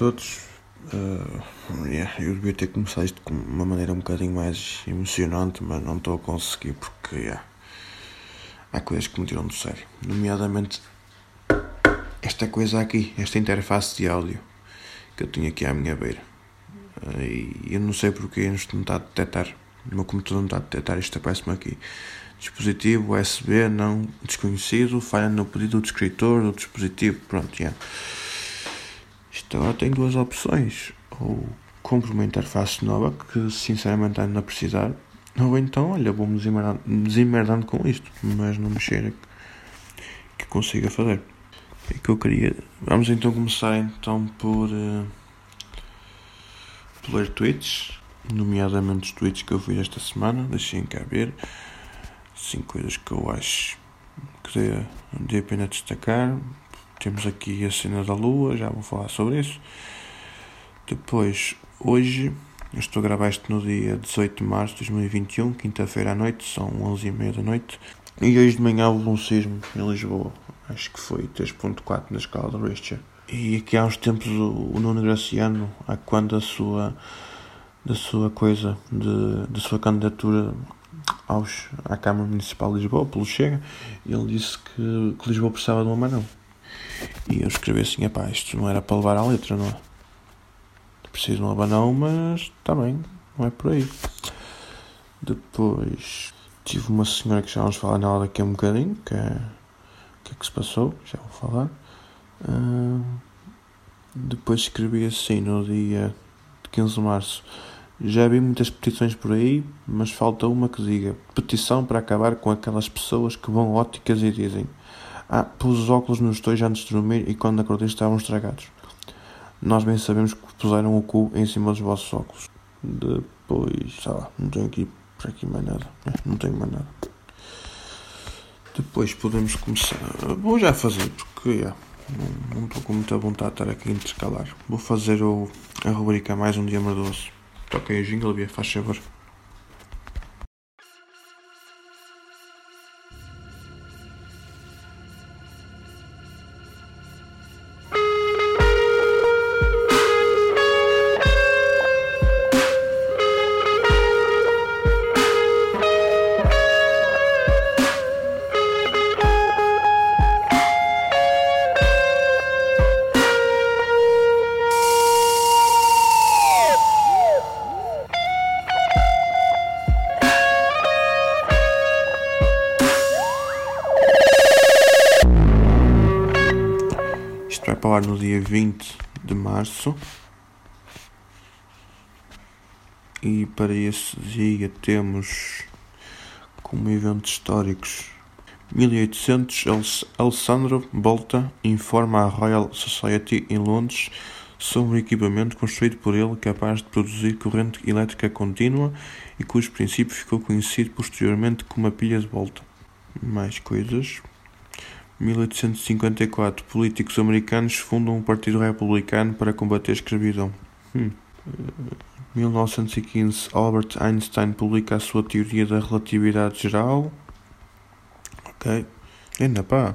todos. Uh, yeah, eu devia ter começado isto com uma maneira um bocadinho mais emocionante, mas não estou a conseguir porque yeah, há coisas que me tiram do sério. Nomeadamente esta coisa aqui, esta interface de áudio que eu tenho aqui à minha beira. Uh, e eu não sei porque isto não está a detectar. O meu computador não está a detectar, isto aparece-me aqui. Dispositivo USB não desconhecido, falha no pedido do escritor do dispositivo. Pronto. Yeah. Isto agora tem duas opções. Ou compro uma interface nova que sinceramente ando a precisar. Ou então, olha, vou-me desemerdando com isto. Mas não me cheira que consiga fazer. É que eu queria. Vamos então começar então por. Uh, por ler tweets. Nomeadamente os tweets que eu fiz esta semana. Deixem cá ver. Cinco coisas que eu acho que dê a pena destacar. Temos aqui a cena da lua, já vou falar sobre isso. Depois, hoje, eu estou a gravar isto no dia 18 de março de 2021, quinta-feira à noite, são 11h30 da noite. E hoje de manhã houve um sismo em Lisboa, acho que foi 3.4 na escala de Richter. E aqui há uns tempos o, o Nuno Graciano, a quando a sua, da sua coisa, de, da sua candidatura aos, à Câmara Municipal de Lisboa, pelo Chega, ele disse que, que Lisboa precisava de uma mão. E eu escrevi assim: pá, isto não era para levar à letra, não é? Preciso de um abanão, mas está bem, não é por aí. Depois tive uma senhora que já vamos falar nela daqui a um bocadinho, que é. O que é que se passou? Já vou falar. Uh, depois escrevi assim no dia 15 de março. Já vi muitas petições por aí, mas falta uma que diga petição para acabar com aquelas pessoas que vão óticas e dizem ah, pus os óculos nos dois antes de dormir e quando acordei estavam estragados. Nós bem sabemos que puseram o cu em cima dos vossos óculos. Depois, sei lá, não tenho aqui para aqui mais nada. É, não tenho mais nada. Depois podemos começar. Vou já fazer porque yeah, não, estou com muita vontade de estar aqui a intercalar. Vou fazer o, a rubrica Mais um Dia Merdoso. Toquei o jingle, faz favor. Dia 20 de março. E para esse dia temos como eventos históricos 1800 Alessandro Volta informa a Royal Society em Londres sobre um equipamento construído por ele capaz de produzir corrente elétrica contínua e cujo princípio ficou conhecido posteriormente como a pilha de volta. Mais coisas. 1854 Políticos americanos fundam um partido republicano para combater a escravidão. Hum. 1915 Albert Einstein publica a sua teoria da relatividade geral. Ok. Ainda pá.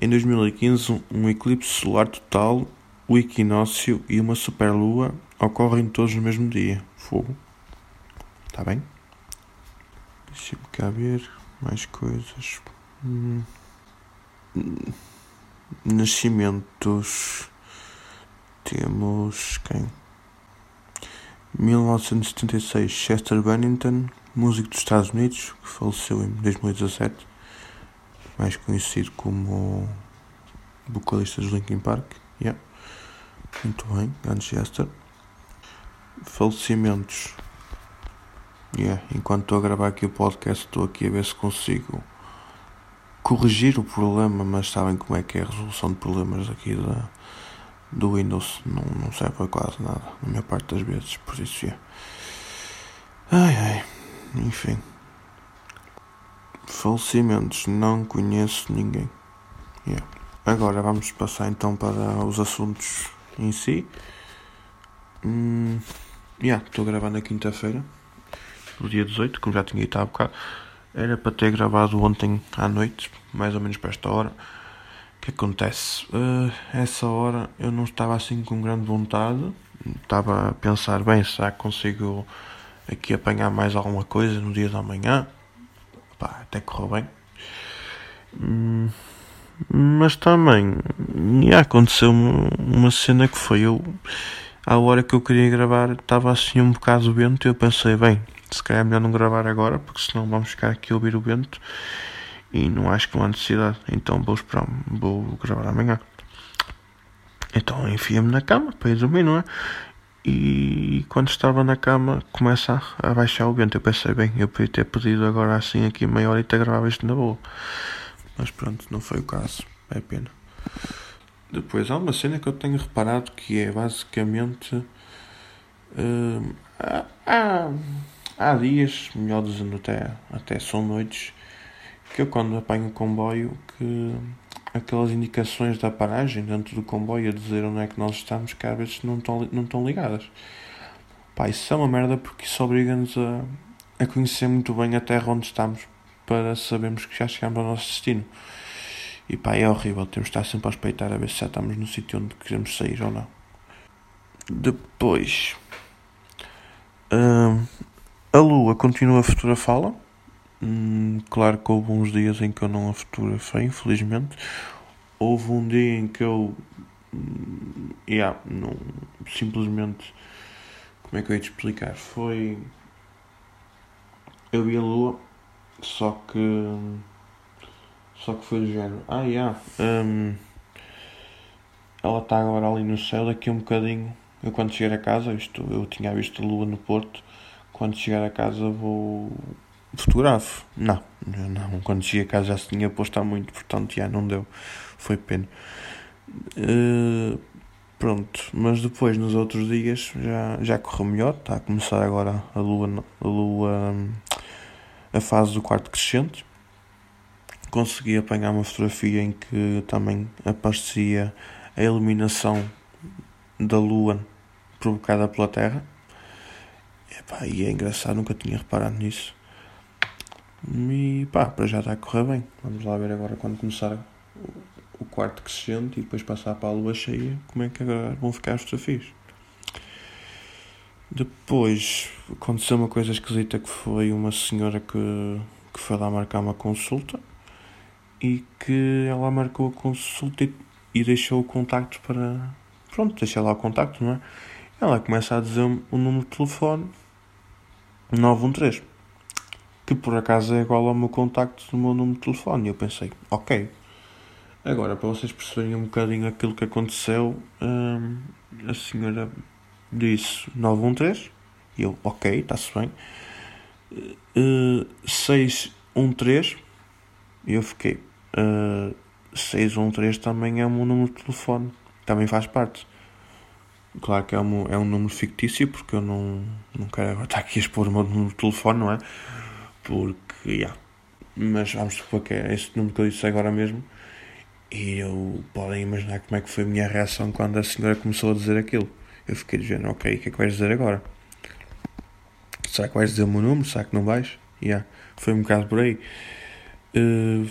Em 2015, um eclipse solar total, o equinócio e uma superlua ocorrem todos no mesmo dia. Fogo. Está bem? Deixa-me cá ver mais coisas. Hum. Nascimentos. Temos quem? 1976, Chester Bennington, músico dos Estados Unidos, que faleceu em 2017, mais conhecido como vocalista dos Linkin Park. Yeah. Muito bem, grande Chester. Falecimentos. Yeah. Enquanto estou a gravar aqui o podcast, estou aqui a ver se consigo corrigir o problema, mas sabem como é que é a resolução de problemas aqui da, do Windows. Não, não serve para quase nada, na maior parte das vezes, por isso é. Ai ai, enfim. Falecimentos, não conheço ninguém. Yeah. Agora vamos passar então para os assuntos em si. Hum, yeah, estou gravando na quinta-feira, no dia 18, como já tinha dito há bocado. Era para ter gravado ontem à noite, mais ou menos para esta hora, que acontece? Uh, essa hora eu não estava assim com grande vontade, estava a pensar, bem, será que consigo aqui apanhar mais alguma coisa no dia da manhã? Pá, até correu bem. Hum, mas também e aconteceu uma cena que foi eu à hora que eu queria gravar estava assim um bocado o vento e eu pensei, bem, se calhar é melhor não gravar agora porque senão vamos ficar aqui a ouvir o vento e não acho que não há necessidade. Então vou esperar, vou gravar amanhã. Então enfia-me na cama para ir dormir, não é? E quando estava na cama começa a, baixar o vento. Eu pensei, bem, eu podia ter pedido agora assim aqui meia hora e ter gravado isto na boa. Mas pronto, não foi o caso. É pena. Depois há uma cena que eu tenho reparado que é basicamente. Uh, há, há, há dias, melhor dizendo até, até são noites, que eu quando apanho o comboio que aquelas indicações da paragem dentro do comboio a dizer onde é que nós estamos que às vezes não estão, não estão ligadas. Pá, isso é uma merda porque isso obriga-nos a, a conhecer muito bem a terra onde estamos para sabermos que já chegamos ao nosso destino. E pá, é horrível, temos de estar sempre a respeitar a ver se já estamos no sítio onde queremos sair ou não. Depois, uh, a Lua continua a futura fala Hum, claro que houve uns dias em que eu não a fotografei, infelizmente. Houve um dia em que eu. Hum, yeah, não, simplesmente. Como é que eu ia te explicar? Foi. Eu vi a lua, só que. Só que foi do género. Ah, yeah, um, ela está agora ali no céu, daqui a um bocadinho. Eu quando chegar a casa, isto, eu tinha visto a lua no Porto. Quando chegar a casa vou fotografo. Não, não. Quando cheguei a casa já se tinha posto há muito, portanto já não deu. Foi pena. Uh, pronto, mas depois nos outros dias já, já correu melhor. Está a começar agora a lua, a lua, a fase do quarto crescente. Consegui apanhar uma fotografia em que também aparecia a iluminação da lua provocada pela Terra. Epá, e é engraçado, nunca tinha reparado nisso. E pá, para já está a correr bem. Vamos lá ver agora quando começar o quarto crescente e depois passar para a lua cheia, como é que agora vão ficar os desafios. Depois aconteceu uma coisa esquisita que foi uma senhora que, que foi lá marcar uma consulta e que ela marcou a consulta e, e deixou o contacto para. Pronto, deixa lá o contacto, não é? Ela começa a dizer o número de telefone 913 que por acaso é igual ao meu contacto do meu número de telefone. E eu pensei, ok. Agora, para vocês perceberem um bocadinho aquilo que aconteceu, hum, a senhora disse 913 e eu, ok, está-se bem. Uh, 613 e eu fiquei. Uh, 613 também é o meu número de telefone, também faz parte. Claro que é um, é um número fictício, porque eu não, não quero agora estar aqui a expor o meu número de telefone, não é? porque, yeah. mas vamos supor que é esse número que eu disse agora mesmo, e eu podem imaginar como é que foi a minha reação quando a senhora começou a dizer aquilo. Eu fiquei dizendo, ok, o que é que vais dizer agora? Será que vais dizer o meu número? Será que não vais? Yeah. Foi um bocado por aí. Uh,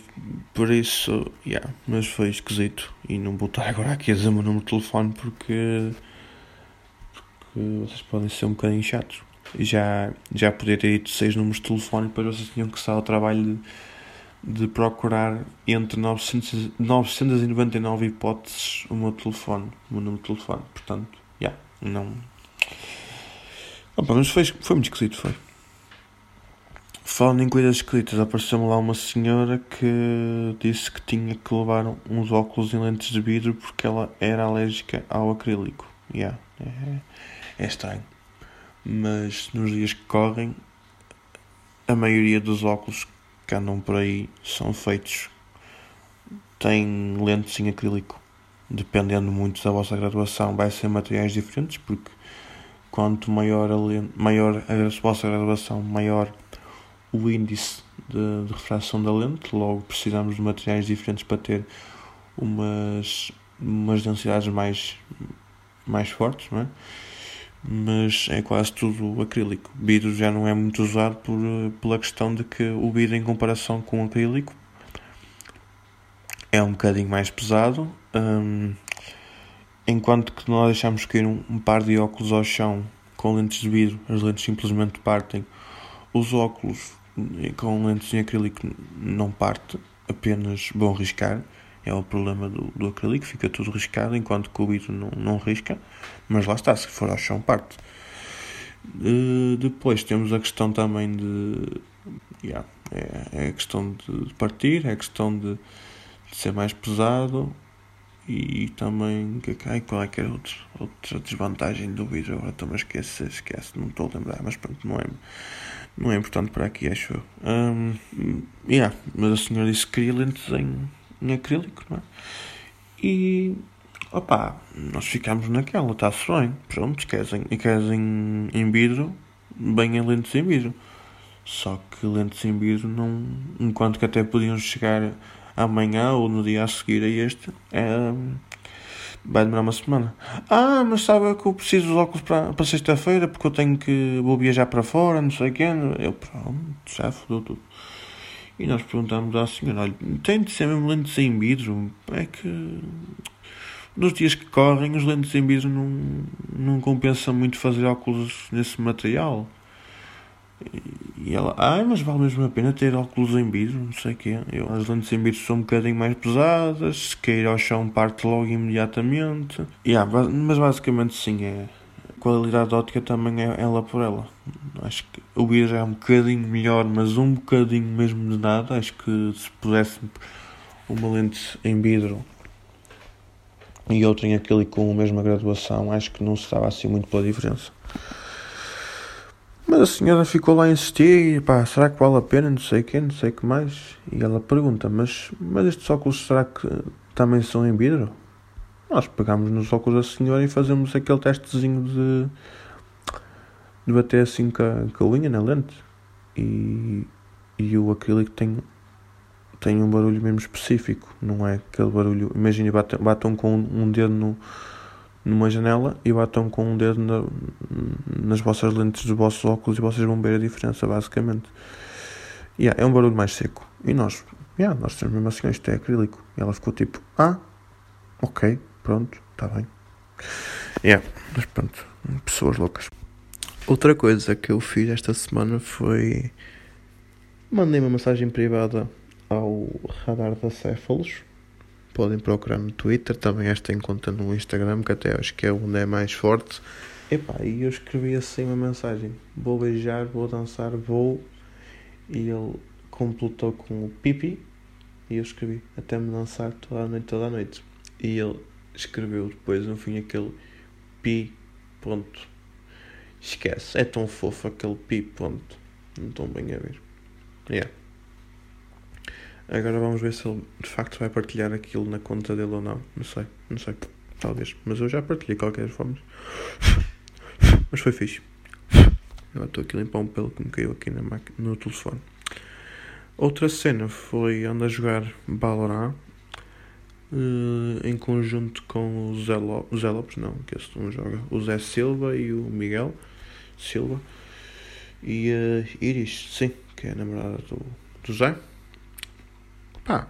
por isso, yeah, mas foi esquisito. E não vou estar agora aqui a dizer o meu número de telefone porque, vocês podem ser um bocadinho chatos já, já podia ter ido seis números de telefone, depois vocês tinham que estar ao trabalho de, de procurar entre 900, 999 hipóteses o meu telefone, o meu número de telefone. Portanto, já, yeah, não. Opa, mas foi, foi muito esquisito, foi. Falando em coisas escritas, apareceu-me lá uma senhora que disse que tinha que levar uns óculos em lentes de vidro porque ela era alérgica ao acrílico. Yeah, é, é estranho mas nos dias que correm, a maioria dos óculos que andam por aí são feitos, têm lentes em acrílico. Dependendo muito da vossa graduação, vai ser materiais diferentes, porque quanto maior a, lente, maior a vossa graduação, maior o índice de, de refração da lente, logo precisamos de materiais diferentes para ter umas, umas densidades mais, mais fortes, não é? Mas é quase tudo acrílico. Vidro já não é muito usado por, pela questão de que o vidro, em comparação com o acrílico, é um bocadinho mais pesado. Um, enquanto que nós deixamos cair um, um, par de óculos ao chão com lentes de vidro, as lentes simplesmente partem. Os óculos com lentes em acrílico não parte, apenas vão riscar. É o problema do, do acrílico, fica tudo riscado, enquanto que o vidro não, não risca. Mas lá está, se for ao chão, parte. Uh, depois temos a questão também de. Yeah, é, é, a questão de partir, é a questão de, de ser mais pesado e também ai, qual é que era outro, outra desvantagem do vidro agora estou-me a esquecer, esquece, não estou a lembrar, mas pronto, não é, não é importante para aqui, acho eu. Um, yeah, mas a senhora disse que queria lentes em, em acrílico, não é? E opá, nós ficámos naquela, está-se bem, pronto, queres em, queres em, em vidro, bem em lentes em vidro. Só que lentes em vidro não. Enquanto que até podiam chegar amanhã ou no dia a seguir a este, é, vai demorar uma semana. Ah, mas sabe que eu preciso dos óculos para, para sexta-feira porque eu tenho que. vou viajar para fora, não sei quem. Eu, pronto, já fodeu tudo. E nós perguntamos à senhora: olha, tem de ser mesmo lentes em vidro? É que. Nos dias que correm, os lentes em vidro não, não compensa muito fazer óculos nesse material. E ela, ai, mas vale mesmo a pena ter óculos em vidro, não sei o quê. Eu, as lentes em vidro são um bocadinho mais pesadas, se cair ao chão parte logo imediatamente. Yeah, mas basicamente sim, é. Qualidade óptica também é ela por ela. Acho o vidro é um bocadinho melhor, mas um bocadinho mesmo de nada. Acho que se pudesse uma lente em vidro e outra em aquele com a mesma graduação, acho que não se estava assim muito pela diferença. Mas a senhora ficou lá a insistir, pá, será que vale a pena, não sei quê, não sei o que mais. E ela pergunta, mas, mas estes óculos será que também são em vidro? Nós pegamos nos óculos da senhora e fazemos aquele testezinho de, de bater assim com a, com a unha na lente. E, e o acrílico tem, tem um barulho mesmo específico, não é aquele barulho. Imagine, batam, batam com um dedo no numa janela e batam com um dedo na, nas vossas lentes dos vossos óculos e vocês vão ver a diferença, basicamente. Yeah, é um barulho mais seco. E nós, yeah, nós temos mesmo assim, isto é acrílico. E ela ficou tipo, ah, ok, pronto, está bem. Yeah, mas pronto, pessoas loucas. Outra coisa que eu fiz esta semana foi. Mandei uma mensagem privada ao radar da Céfalos podem procurar no Twitter, também esta em conta no Instagram, que até acho que é onde é mais forte. Epá, e eu escrevi assim uma mensagem: vou beijar, vou dançar, vou. E ele completou com o pipi. E eu escrevi: até me dançar toda a noite, toda a noite. E ele escreveu depois, no fim, aquele pi. Ponto. Esquece, é tão fofo aquele pi. Ponto. Não estão bem a ver. Yeah. Agora vamos ver se ele de facto vai partilhar aquilo na conta dele ou não. Não sei, não sei. Talvez. Mas eu já partilhei de qualquer forma. Mas foi fixe. Agora estou aqui a limpar um pelo que me caiu aqui na no telefone. Outra cena foi andar a jogar Valorant uh, em conjunto com o Zé, Lo Zé Lopes, não, que esse não joga, o Zé Silva e o Miguel Silva e uh, Iris, sim, que é a namorada do, do Zé. Pá,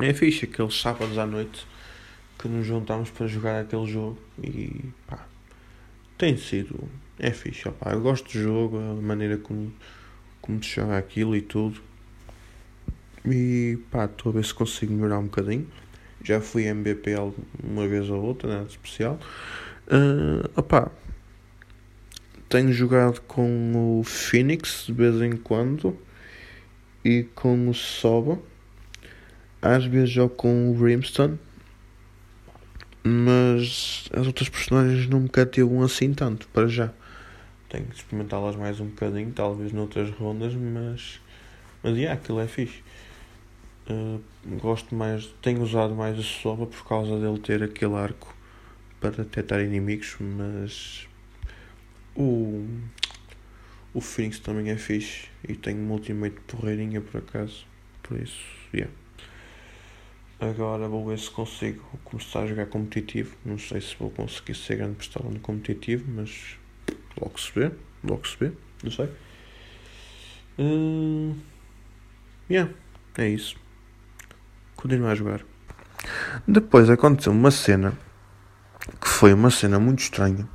é fixe aqueles sábados à noite que nos juntamos para jogar aquele jogo e pá, tem sido, é fixe, eu gosto do jogo, a maneira como, como se joga aquilo e tudo. E pá, estou a ver se consigo melhorar um bocadinho. Já fui MVP uma vez ou outra, nada especial. Uh, tenho jogado com o Phoenix de vez em quando e com o Soba às vezes jogo com o Brimstone, mas as outras personagens não me cativam assim tanto, para já. Tenho que experimentá-las mais um bocadinho, talvez noutras rondas, mas. Mas yeah, aquilo é fixe. Uh, gosto mais, tenho usado mais a Soba por causa dele ter aquele arco para detectar inimigos, mas o, o Phoenix também é fixe e tenho um ultimate porreirinha por acaso, por isso, yeah. Agora vou ver se consigo começar a jogar competitivo. Não sei se vou conseguir ser grande pistola no competitivo, mas logo se vê. Logo se vê. Não sei. Uh, yeah, é isso. Continuar a jogar. Depois aconteceu uma cena que foi uma cena muito estranha.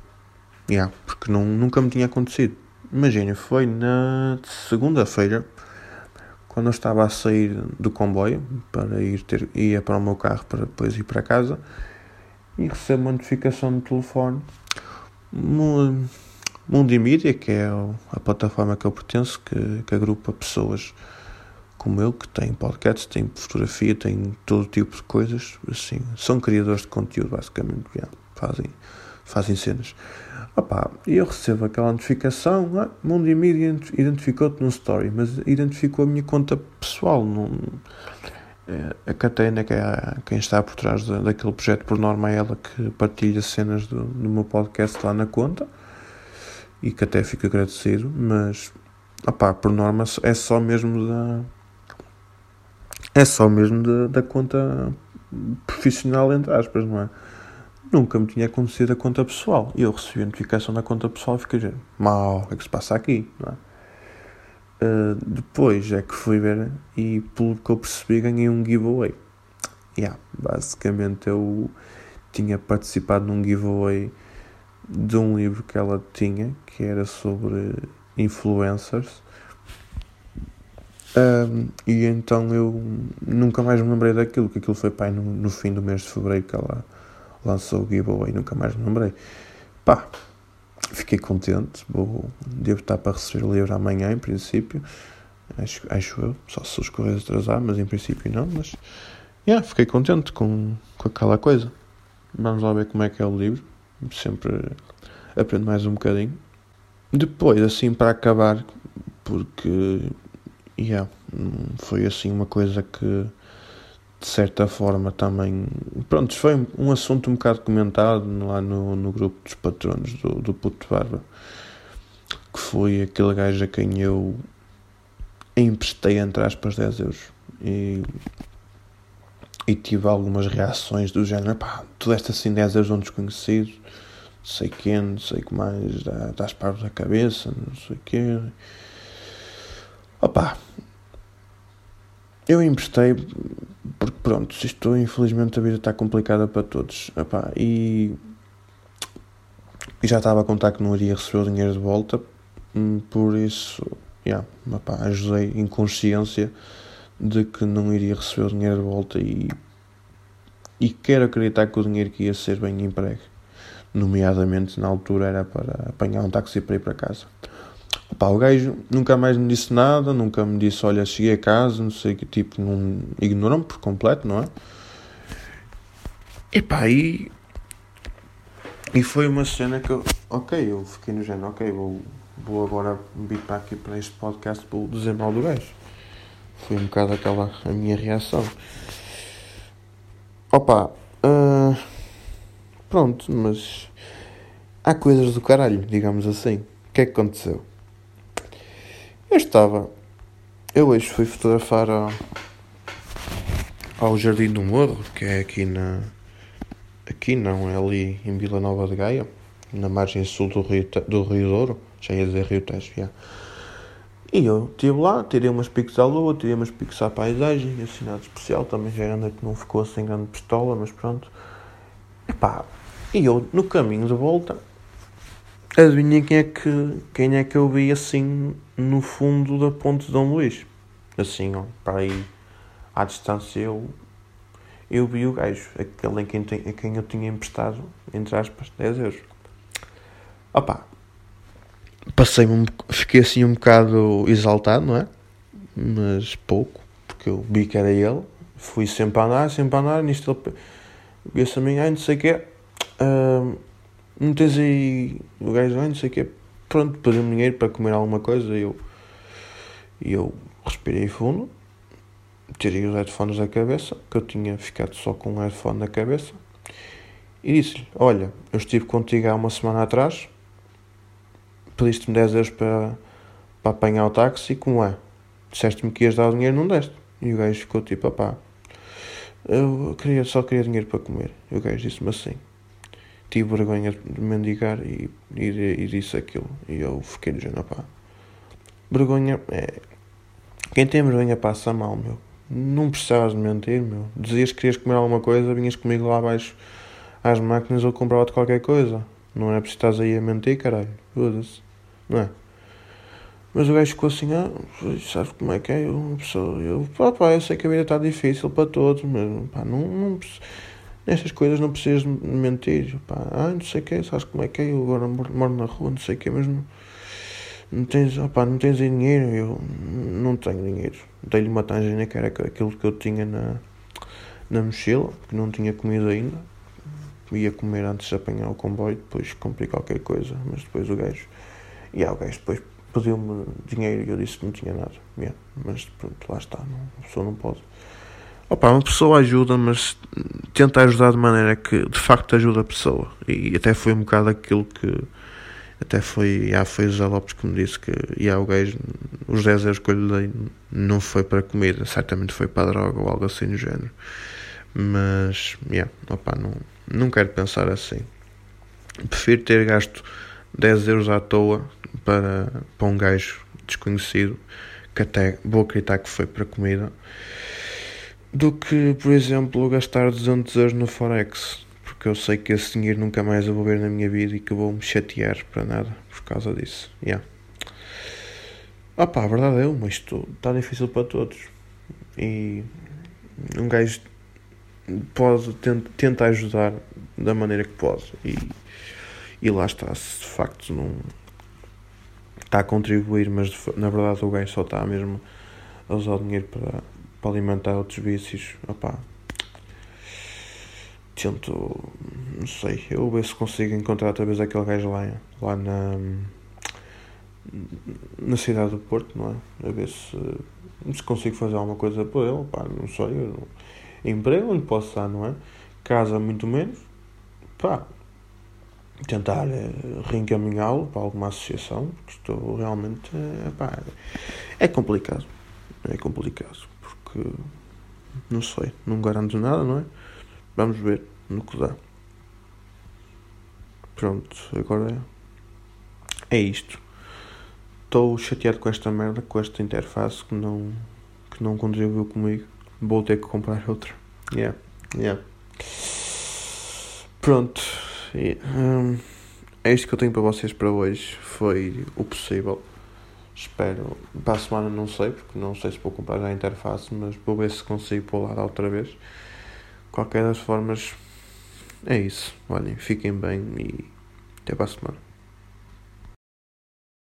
Yeah, porque não, nunca me tinha acontecido. Imagina, foi na segunda-feira, quando eu estava a sair do comboio para ir ter, ia para o meu carro para depois ir para casa e recebo uma notificação no telefone. Multimídia, que é a plataforma que eu pertenço, que, que agrupa pessoas como eu, que têm podcasts, têm fotografia, têm todo tipo de coisas, assim, são criadores de conteúdo, basicamente, yeah, fazem, fazem cenas. E eu recebo aquela notificação, ah, Multimídia identificou-te no story, mas identificou a minha conta pessoal, não, é, a Catena, que é quem está por trás daquele projeto, por norma é ela que partilha cenas do, do meu podcast lá na conta, e que até fico agradecido, mas opá, por norma é só mesmo da é só mesmo da, da conta profissional entre aspas, não é? Nunca me tinha acontecido a conta pessoal. E eu recebi a notificação da conta pessoal e fiquei dizendo, mal, o que é que se passa aqui? Não é? Uh, depois é que fui ver e pelo que eu percebi ganhei um giveaway. Yeah, basicamente eu tinha participado num giveaway de um livro que ela tinha, que era sobre influencers. Um, e então eu nunca mais me lembrei daquilo, que aquilo foi pai no, no fim do mês de fevereiro que ela lançou o giveaway, nunca mais me lembrei. Pá, fiquei contente, vou, devo estar para receber o livro amanhã, em princípio, acho, acho eu, só se os correios atrasar, mas em princípio não, mas, yeah, fiquei contente com, com aquela coisa. Vamos lá ver como é que é o livro sempre aprendo mais um bocadinho. Depois, assim, para acabar, porque yeah, foi assim uma coisa que de certa forma também pronto, foi um assunto um bocado comentado lá no, no grupo dos patronos do, do Puto Barba que foi aquele gajo a quem eu emprestei entre aspas 10 euros e e tive algumas reações do género, pá, tu deste assim 10 euros a um desconhecido, não sei quem, não sei o que mais, dá, dás parvos da cabeça, não sei o quê. Opá, eu emprestei porque pronto, isto infelizmente a vida está complicada para todos. Opá, e, e já estava a contar que não iria receber o dinheiro de volta, hum, por isso, yeah, opá, ajudei em consciência de que não iria receber o dinheiro de volta e, e quero acreditar que o dinheiro que ia ser bem emprego. Nomeadamente, na altura, era para apanhar um táxi para ir para casa. Opa, o gajo nunca mais me disse nada, nunca me disse, olha, cheguei a casa, não sei que tipo, não ignorou-me por completo, não é? Epá, e, e foi uma cena que eu, ok, eu fiquei no género, ok, vou, vou agora vir para aqui para este podcast, vou dizer mal do gajo. Foi um bocado aquela a minha reação. Opa, uh, pronto, mas há coisas do caralho, digamos assim. O que é que aconteceu? Eu estava. Eu hoje fui fotografar ao, Jardim do Morro, que é aqui na. Aqui não, é ali em Vila Nova de Gaia, na margem sul do Rio, do Rio Douro. Já ia dizer Rio Tejo, já. E eu estive lá, tirei umas piques à lua, tirei umas piques à paisagem, nada especial, também já era que não ficou sem grande pistola, mas pronto. Epá, e eu no caminho de volta, adivinha quem é que, quem é que eu vi assim no fundo da ponte de Dom Luís? Assim, ó, para aí à distância eu, eu vi o gajo, aquele em quem, a quem eu tinha emprestado, entre aspas, 10 euros. Opá, passei um, fiquei assim um bocado exaltado, não é? Mas pouco, porque eu vi que era ele, fui sempre a andar, sempre a andar, nisto ele disse a mim, ai não sei o que uh, não tens aí o gajo, não sei o que pronto, pediu-me dinheiro para comer alguma coisa e eu, e eu respirei fundo, tirei os headphones da cabeça, que eu tinha ficado só com um headphone na cabeça, e disse-lhe, olha, eu estive contigo há uma semana atrás, pediste-me 10 euros para, para apanhar o táxi, como é? Disseste-me que ias dar o dinheiro, não deste. E o gajo ficou tipo, pá, eu queria, só queria dinheiro para comer. E o gajo disse-me assim. Tive vergonha de mendigar e, e, e disse aquilo. E eu fiquei dizendo, pá, vergonha é. Quem tem vergonha passa mal, meu. Não precisavas de mentir, meu. Dizias que querias comer alguma coisa, vinhas comigo lá abaixo às máquinas ou comprava-te qualquer coisa. Não é preciso estás aí a mentir, caralho. Foda-se. Não é? Mas o gajo ficou assim, ah, sabes como é que é? Eu, pessoa, eu, pá, pá, eu sei que a vida está difícil para todos, mas pá, não, não nestas coisas não precisas mentir, pá, ah, não sei o que, sabes como é que é? Eu agora moro na rua, não sei o que, mas não, não tens, opá, não tens dinheiro, eu não tenho dinheiro. Dei-lhe uma tangina que era aquilo que eu tinha na, na mochila, que não tinha comido ainda. Ia comer antes de apanhar o comboio, depois comprei qualquer coisa, mas depois o gajo. E yeah, o gajo depois pediu-me dinheiro e eu disse que não tinha nada. Yeah, mas pronto, lá está, não, a pessoa não pode. Opa, uma pessoa ajuda, mas tenta ajudar de maneira que de facto ajuda a pessoa. E até foi um bocado aquilo que. Até foi, já foi o José Lopes que me disse que já, o gajo, os 10 euros que eu lhe dei não foi para comida, certamente foi para droga ou algo assim do género. Mas, yeah, opa, não, não quero pensar assim. Prefiro ter gasto 10 euros à toa para, para um gajo desconhecido, que até vou acreditar que foi para comida, do que, por exemplo, gastar 200 euros no Forex, porque eu sei que esse dinheiro nunca mais eu vou ver na minha vida e que vou me chatear para nada por causa disso. Yeah. Ah pá, a verdade é uma, isto está difícil para todos. E um gajo pode, tenta, tenta ajudar da maneira que pode. E, e lá está, se de facto não está a contribuir, mas na verdade o gajo só está mesmo a usar o dinheiro para, para alimentar outros vícios. Opá, tento, não sei, eu ver se consigo encontrar outra vez aquele gajo lá, lá na, na cidade do Porto, não é? A ver se, se consigo fazer alguma coisa por ele, pá, não sei, eu, emprego não posso dar, não é? Casa muito menos, pá, tentar eh, reencaminhá-lo para alguma associação, porque estou realmente. É, pá, é complicado. É complicado, não sei, não garanto nada, não é? Vamos ver no que dá. Pronto, agora é, é isto. Estou chateado com esta merda, com esta interface que não, que não contribuiu comigo. Vou ter que comprar outra. Yeah, yeah. Pronto. E, hum, é isto que eu tenho para vocês para hoje. Foi o possível. Espero. Para a semana não sei, porque não sei se vou comprar já a interface, mas vou ver se consigo pular outra vez. Qualquer das formas, é isso. Olhem, fiquem bem e até para a semana.